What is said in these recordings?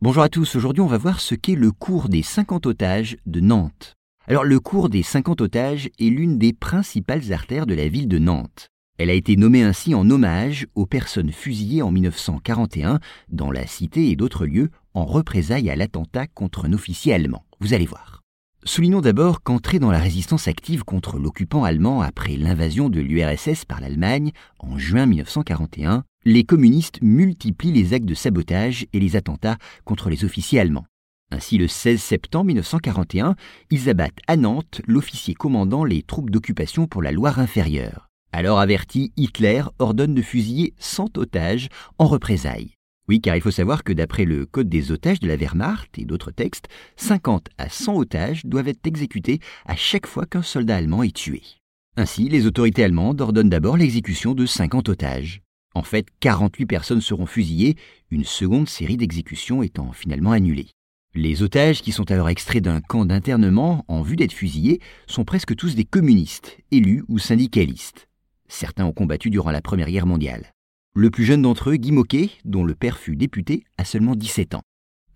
Bonjour à tous, aujourd'hui on va voir ce qu'est le cours des 50 otages de Nantes. Alors le cours des 50 otages est l'une des principales artères de la ville de Nantes. Elle a été nommée ainsi en hommage aux personnes fusillées en 1941 dans la cité et d'autres lieux en représailles à l'attentat contre un officier allemand. Vous allez voir. Soulignons d'abord qu'entré dans la résistance active contre l'occupant allemand après l'invasion de l'URSS par l'Allemagne en juin 1941, les communistes multiplient les actes de sabotage et les attentats contre les officiers allemands. Ainsi, le 16 septembre 1941, ils abattent à Nantes l'officier commandant les troupes d'occupation pour la Loire inférieure. Alors averti, Hitler ordonne de fusiller 100 otages en représailles. Oui, car il faut savoir que d'après le Code des otages de la Wehrmacht et d'autres textes, 50 à 100 otages doivent être exécutés à chaque fois qu'un soldat allemand est tué. Ainsi, les autorités allemandes ordonnent d'abord l'exécution de 50 otages. En fait, 48 personnes seront fusillées, une seconde série d'exécutions étant finalement annulée. Les otages, qui sont alors extraits d'un camp d'internement en vue d'être fusillés, sont presque tous des communistes, élus ou syndicalistes. Certains ont combattu durant la Première Guerre mondiale. Le plus jeune d'entre eux, Guy Moquet, dont le père fut député, a seulement 17 ans.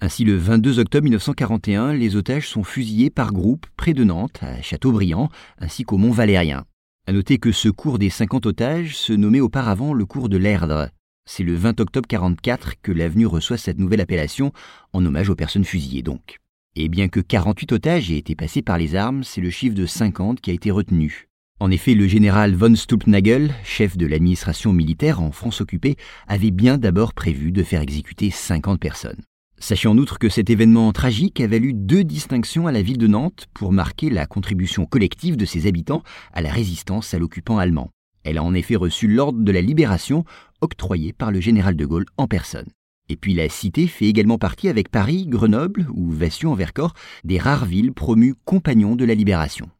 Ainsi, le 22 octobre 1941, les otages sont fusillés par groupe près de Nantes, à Châteaubriand, ainsi qu'au Mont Valérien. À noter que ce cours des 50 otages se nommait auparavant le cours de l'Erdre. C'est le 20 octobre 44 que l'avenue reçoit cette nouvelle appellation, en hommage aux personnes fusillées donc. Et bien que 48 otages aient été passés par les armes, c'est le chiffre de 50 qui a été retenu. En effet, le général von Stulpnagel, chef de l'administration militaire en France occupée, avait bien d'abord prévu de faire exécuter 50 personnes. Sachez en outre que cet événement tragique a valu deux distinctions à la ville de Nantes pour marquer la contribution collective de ses habitants à la résistance à l'occupant allemand. Elle a en effet reçu l'ordre de la libération octroyé par le général de Gaulle en personne. Et puis la cité fait également partie avec Paris, Grenoble ou Vassieux en Vercors des rares villes promues compagnons de la libération.